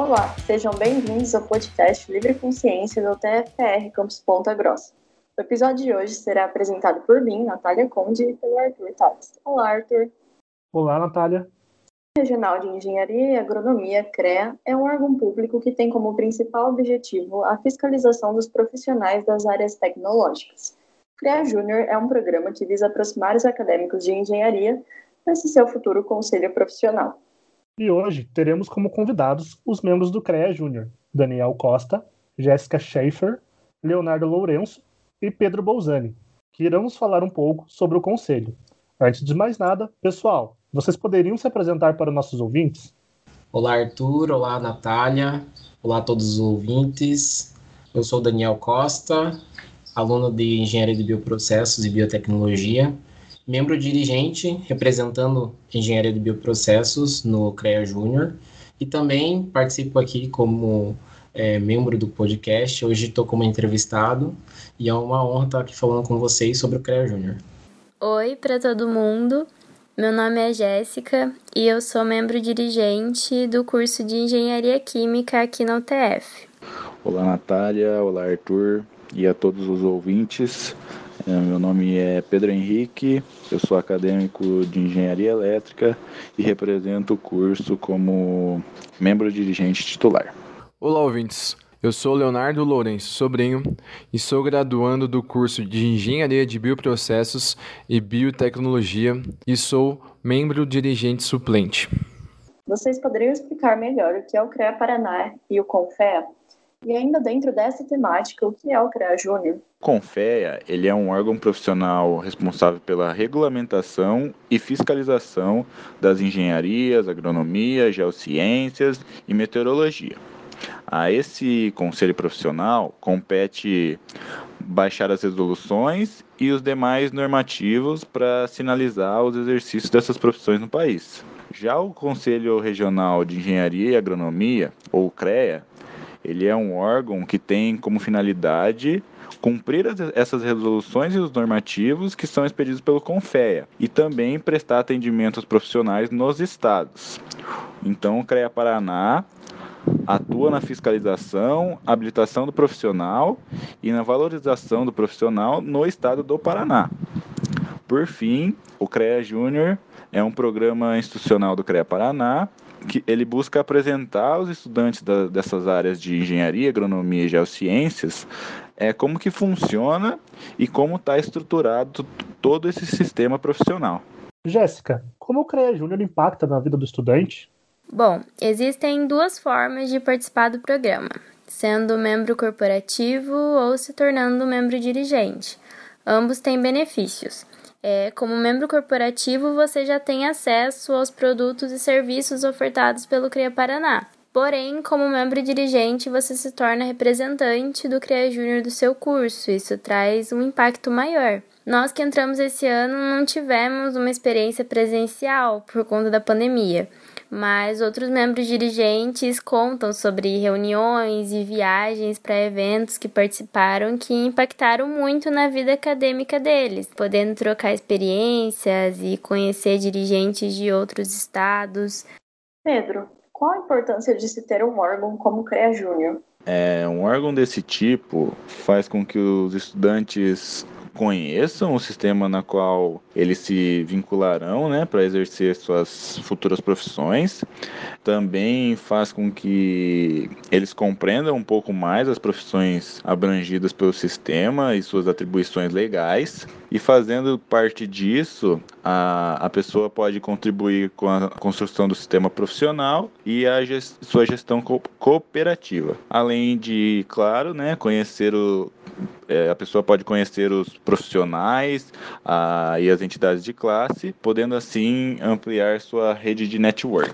Olá, sejam bem-vindos ao podcast Livre Consciência do TFR Campus Ponta Grossa. O episódio de hoje será apresentado por mim, Natália Conde, e pelo Arthur Tales. Olá, Arthur. Olá, Natália. O Regional de Engenharia e Agronomia, CREA, é um órgão público que tem como principal objetivo a fiscalização dos profissionais das áreas tecnológicas. CREA Júnior é um programa que visa aproximar os acadêmicos de engenharia desse seu futuro conselho profissional. E hoje teremos como convidados os membros do CREA Júnior, Daniel Costa, Jéssica Schaefer, Leonardo Lourenço e Pedro Bolzani, que irão nos falar um pouco sobre o conselho. Antes de mais nada, pessoal, vocês poderiam se apresentar para nossos ouvintes? Olá, Arthur. Olá, Natália. Olá a todos os ouvintes. Eu sou Daniel Costa, aluno de Engenharia de Bioprocessos e Biotecnologia membro dirigente representando Engenharia de Bioprocessos no CREA Júnior e também participo aqui como é, membro do podcast. Hoje estou como entrevistado e é uma honra estar aqui falando com vocês sobre o CREA Júnior. Oi para todo mundo. Meu nome é Jéssica e eu sou membro dirigente do curso de Engenharia Química aqui na UTF. Olá, Natália. Olá, Arthur. E a todos os ouvintes. É, meu nome é Pedro Henrique, eu sou acadêmico de Engenharia Elétrica e represento o curso como membro dirigente titular. Olá, ouvintes. Eu sou Leonardo Lourenço Sobrinho e sou graduando do curso de Engenharia de Bioprocessos e Biotecnologia e sou membro dirigente suplente. Vocês poderiam explicar melhor o que é o CREA Paraná e o CONFEA? E ainda dentro dessa temática, o que é o CREA Júnior? Confea, ele é um órgão profissional responsável pela regulamentação e fiscalização das engenharias, agronomia, geociências e meteorologia. A esse conselho profissional compete baixar as resoluções e os demais normativos para sinalizar os exercícios dessas profissões no país. Já o Conselho Regional de Engenharia e Agronomia, ou CREA, ele é um órgão que tem como finalidade cumprir as, essas resoluções e os normativos que são expedidos pelo CONFEA e também prestar atendimento aos profissionais nos estados. Então, o CREA Paraná atua na fiscalização, habilitação do profissional e na valorização do profissional no estado do Paraná. Por fim, o CREA Júnior é um programa institucional do CREA Paraná que ele busca apresentar aos estudantes da, dessas áreas de engenharia, agronomia e geociências é, como que funciona e como está estruturado todo esse sistema profissional. Jéssica, como o CREA Júnior impacta na vida do estudante? Bom, existem duas formas de participar do programa, sendo membro corporativo ou se tornando membro dirigente. Ambos têm benefícios. É, como membro corporativo, você já tem acesso aos produtos e serviços ofertados pelo CRIA Paraná. Porém, como membro dirigente, você se torna representante do CREA Júnior do seu curso. Isso traz um impacto maior. Nós que entramos esse ano não tivemos uma experiência presencial por conta da pandemia mas outros membros dirigentes contam sobre reuniões e viagens para eventos que participaram que impactaram muito na vida acadêmica deles, podendo trocar experiências e conhecer dirigentes de outros estados. Pedro, qual a importância de se ter um órgão como o CREA Júnior? É, um órgão desse tipo faz com que os estudantes conheçam o sistema na qual eles se vincularão, né, para exercer suas futuras profissões. Também faz com que eles compreendam um pouco mais as profissões abrangidas pelo sistema e suas atribuições legais. E fazendo parte disso, a, a pessoa pode contribuir com a construção do sistema profissional e a gest, sua gestão co cooperativa. Além de, claro, né, conhecer o, é, a pessoa pode conhecer os profissionais a, e as entidades de classe, podendo assim ampliar sua rede de network.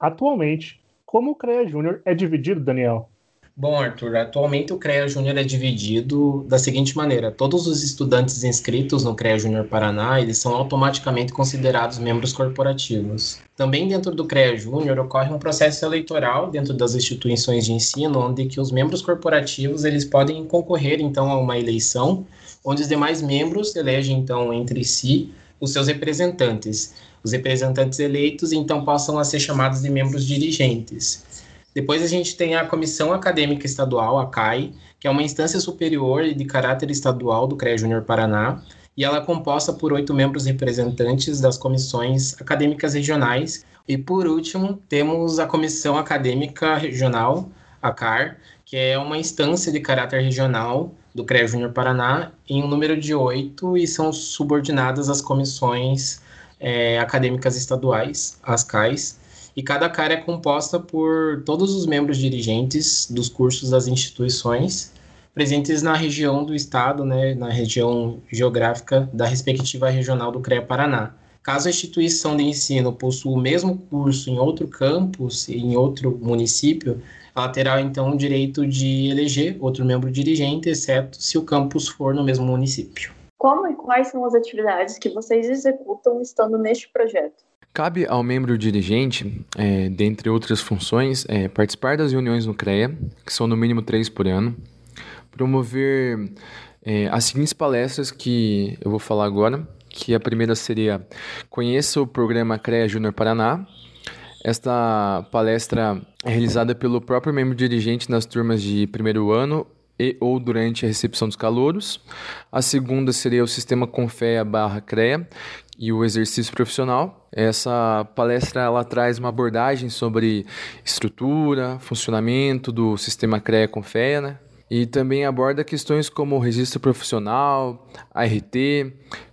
Atualmente, como o CREA Júnior é dividido, Daniel? Bom, Arthur, atualmente o CREA Júnior é dividido da seguinte maneira: todos os estudantes inscritos no CREA Júnior Paraná, eles são automaticamente considerados membros corporativos. Também dentro do CREA Júnior ocorre um processo eleitoral dentro das instituições de ensino, onde que os membros corporativos eles podem concorrer então a uma eleição, onde os demais membros elegem então entre si os seus representantes. Os representantes eleitos então passam a ser chamados de membros dirigentes. Depois a gente tem a Comissão Acadêmica Estadual, a CAI, que é uma instância superior de caráter estadual do CREA Júnior Paraná, e ela é composta por oito membros representantes das comissões acadêmicas regionais. E por último, temos a Comissão Acadêmica Regional, a CAR, que é uma instância de caráter regional do CREA Júnior Paraná, em um número de oito, e são subordinadas às comissões é, acadêmicas estaduais, as CAIs, e cada CAR é composta por todos os membros dirigentes dos cursos das instituições presentes na região do estado, né, na região geográfica da respectiva regional do CREA Paraná. Caso a instituição de ensino possua o mesmo curso em outro campus, em outro município, ela terá então o direito de eleger outro membro dirigente, exceto se o campus for no mesmo município. Como e quais são as atividades que vocês executam estando neste projeto? Cabe ao membro dirigente, é, dentre outras funções, é, participar das reuniões no CREA, que são no mínimo três por ano, promover é, as seguintes palestras que eu vou falar agora, que a primeira seria Conheça o programa CREA Júnior Paraná. Esta palestra é realizada pelo próprio membro dirigente nas turmas de primeiro ano e ou durante a recepção dos calouros. A segunda seria o sistema Confea barra CREA e o exercício profissional. Essa palestra ela traz uma abordagem sobre estrutura, funcionamento do sistema CREA Confea, né? E também aborda questões como registro profissional, ART,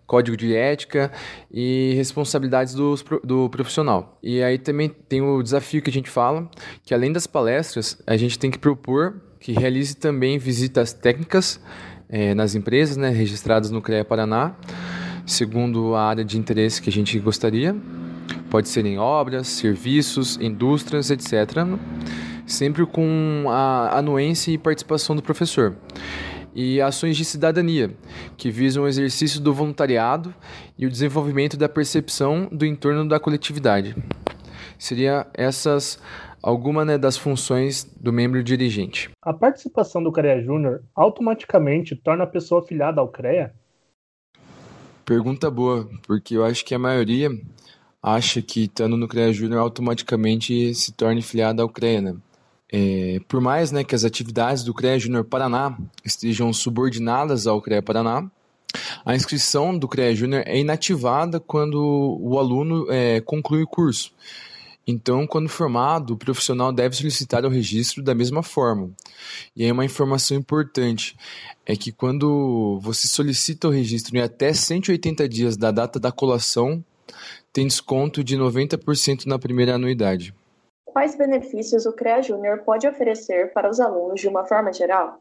código de ética e responsabilidades do, do profissional. E aí também tem o desafio que a gente fala, que além das palestras, a gente tem que propor que realize também visitas técnicas é, nas empresas né, registradas no CREA Paraná, segundo a área de interesse que a gente gostaria. Pode ser em obras, serviços, indústrias, etc sempre com a anuência e participação do professor. E ações de cidadania, que visam o exercício do voluntariado e o desenvolvimento da percepção do entorno da coletividade. Seria essas algumas né, das funções do membro dirigente. A participação do CREA Júnior automaticamente torna a pessoa afiliada ao CREA? Pergunta boa, porque eu acho que a maioria acha que estando no CREA Júnior automaticamente se torna filiado ao CREA, né? É, por mais né, que as atividades do CREA Júnior Paraná estejam subordinadas ao CREA Paraná, a inscrição do CREA Júnior é inativada quando o aluno é, conclui o curso. Então, quando formado, o profissional deve solicitar o registro da mesma forma. E aí uma informação importante é que quando você solicita o registro em até 180 dias da data da colação, tem desconto de 90% na primeira anuidade quais benefícios o CREA Júnior pode oferecer para os alunos de uma forma geral?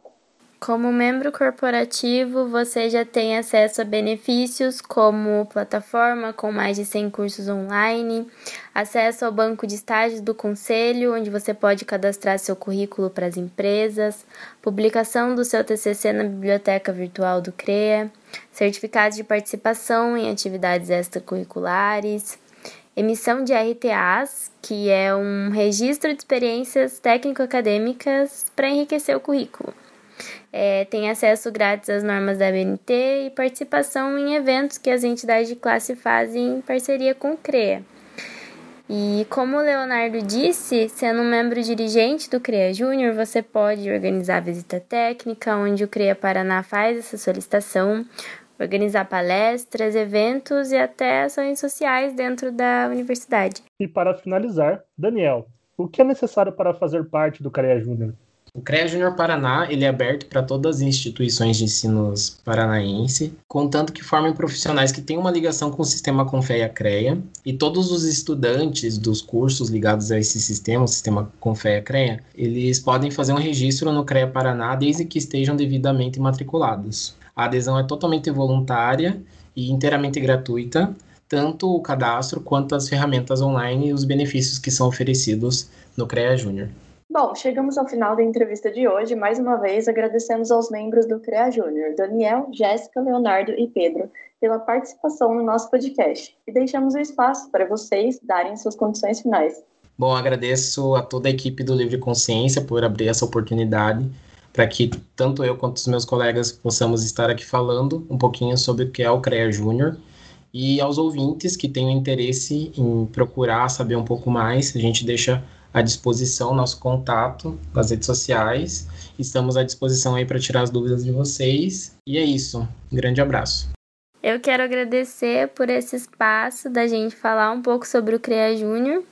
Como membro corporativo, você já tem acesso a benefícios como plataforma com mais de 100 cursos online, acesso ao banco de estágios do conselho, onde você pode cadastrar seu currículo para as empresas, publicação do seu TCC na biblioteca virtual do CREA, certificados de participação em atividades extracurriculares, emissão de RTAs, que é um registro de experiências técnico-acadêmicas para enriquecer o currículo. É, tem acesso grátis às normas da BNT e participação em eventos que as entidades de classe fazem em parceria com o CREA. E como o Leonardo disse, sendo um membro dirigente do CREA Júnior, você pode organizar visita técnica, onde o CREA Paraná faz essa solicitação, organizar palestras, eventos e até ações sociais dentro da universidade. E para finalizar, Daniel, o que é necessário para fazer parte do CREA Júnior? O CREA Júnior Paraná ele é aberto para todas as instituições de ensino paranaense, contanto que formem profissionais que têm uma ligação com o sistema Confeia CREA, e todos os estudantes dos cursos ligados a esse sistema, o sistema Confeia CREA, eles podem fazer um registro no CREA Paraná desde que estejam devidamente matriculados. A adesão é totalmente voluntária e inteiramente gratuita, tanto o cadastro quanto as ferramentas online e os benefícios que são oferecidos no CREA Júnior. Bom, chegamos ao final da entrevista de hoje. Mais uma vez, agradecemos aos membros do CREA Júnior, Daniel, Jéssica, Leonardo e Pedro, pela participação no nosso podcast. E deixamos o espaço para vocês darem suas condições finais. Bom, agradeço a toda a equipe do Livre Consciência por abrir essa oportunidade para que tanto eu quanto os meus colegas possamos estar aqui falando um pouquinho sobre o que é o CREA Júnior e aos ouvintes que tenham interesse em procurar saber um pouco mais, a gente deixa à disposição, nosso contato nas redes sociais. Estamos à disposição aí para tirar as dúvidas de vocês. E é isso. Um grande abraço. Eu quero agradecer por esse espaço da gente falar um pouco sobre o CREA Júnior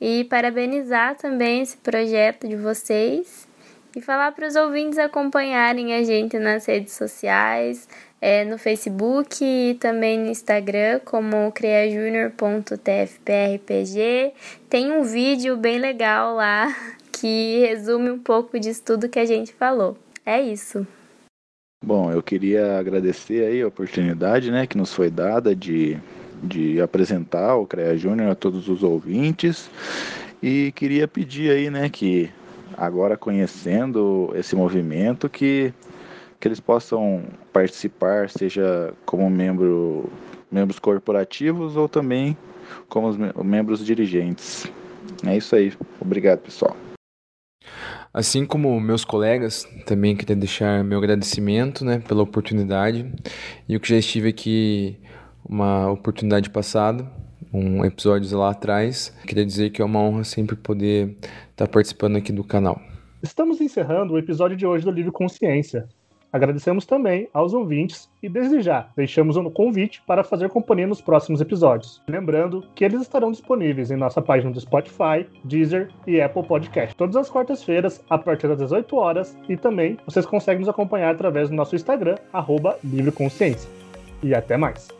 e parabenizar também esse projeto de vocês e falar para os ouvintes acompanharem a gente nas redes sociais, é, no Facebook e também no Instagram, como creajunior.tfprpg. Tem um vídeo bem legal lá que resume um pouco disso tudo que a gente falou. É isso. Bom, eu queria agradecer aí a oportunidade né, que nos foi dada de, de apresentar o CREA Júnior a todos os ouvintes e queria pedir aí né, que agora conhecendo esse movimento que, que eles possam participar, seja como membro, membros corporativos ou também como membros dirigentes. É isso aí. Obrigado, pessoal. Assim como meus colegas, também queria deixar meu agradecimento né, pela oportunidade. E eu que já estive aqui uma oportunidade passada, um episódio lá atrás, queria dizer que é uma honra sempre poder estar participando aqui do canal. Estamos encerrando o episódio de hoje do Livro Consciência. Agradecemos também aos ouvintes e, desde já, deixamos um convite para fazer companhia nos próximos episódios. Lembrando que eles estarão disponíveis em nossa página do Spotify, Deezer e Apple Podcast, todas as quartas-feiras, a partir das 18 horas, e também vocês conseguem nos acompanhar através do nosso Instagram, arroba Livre Consciência. E até mais!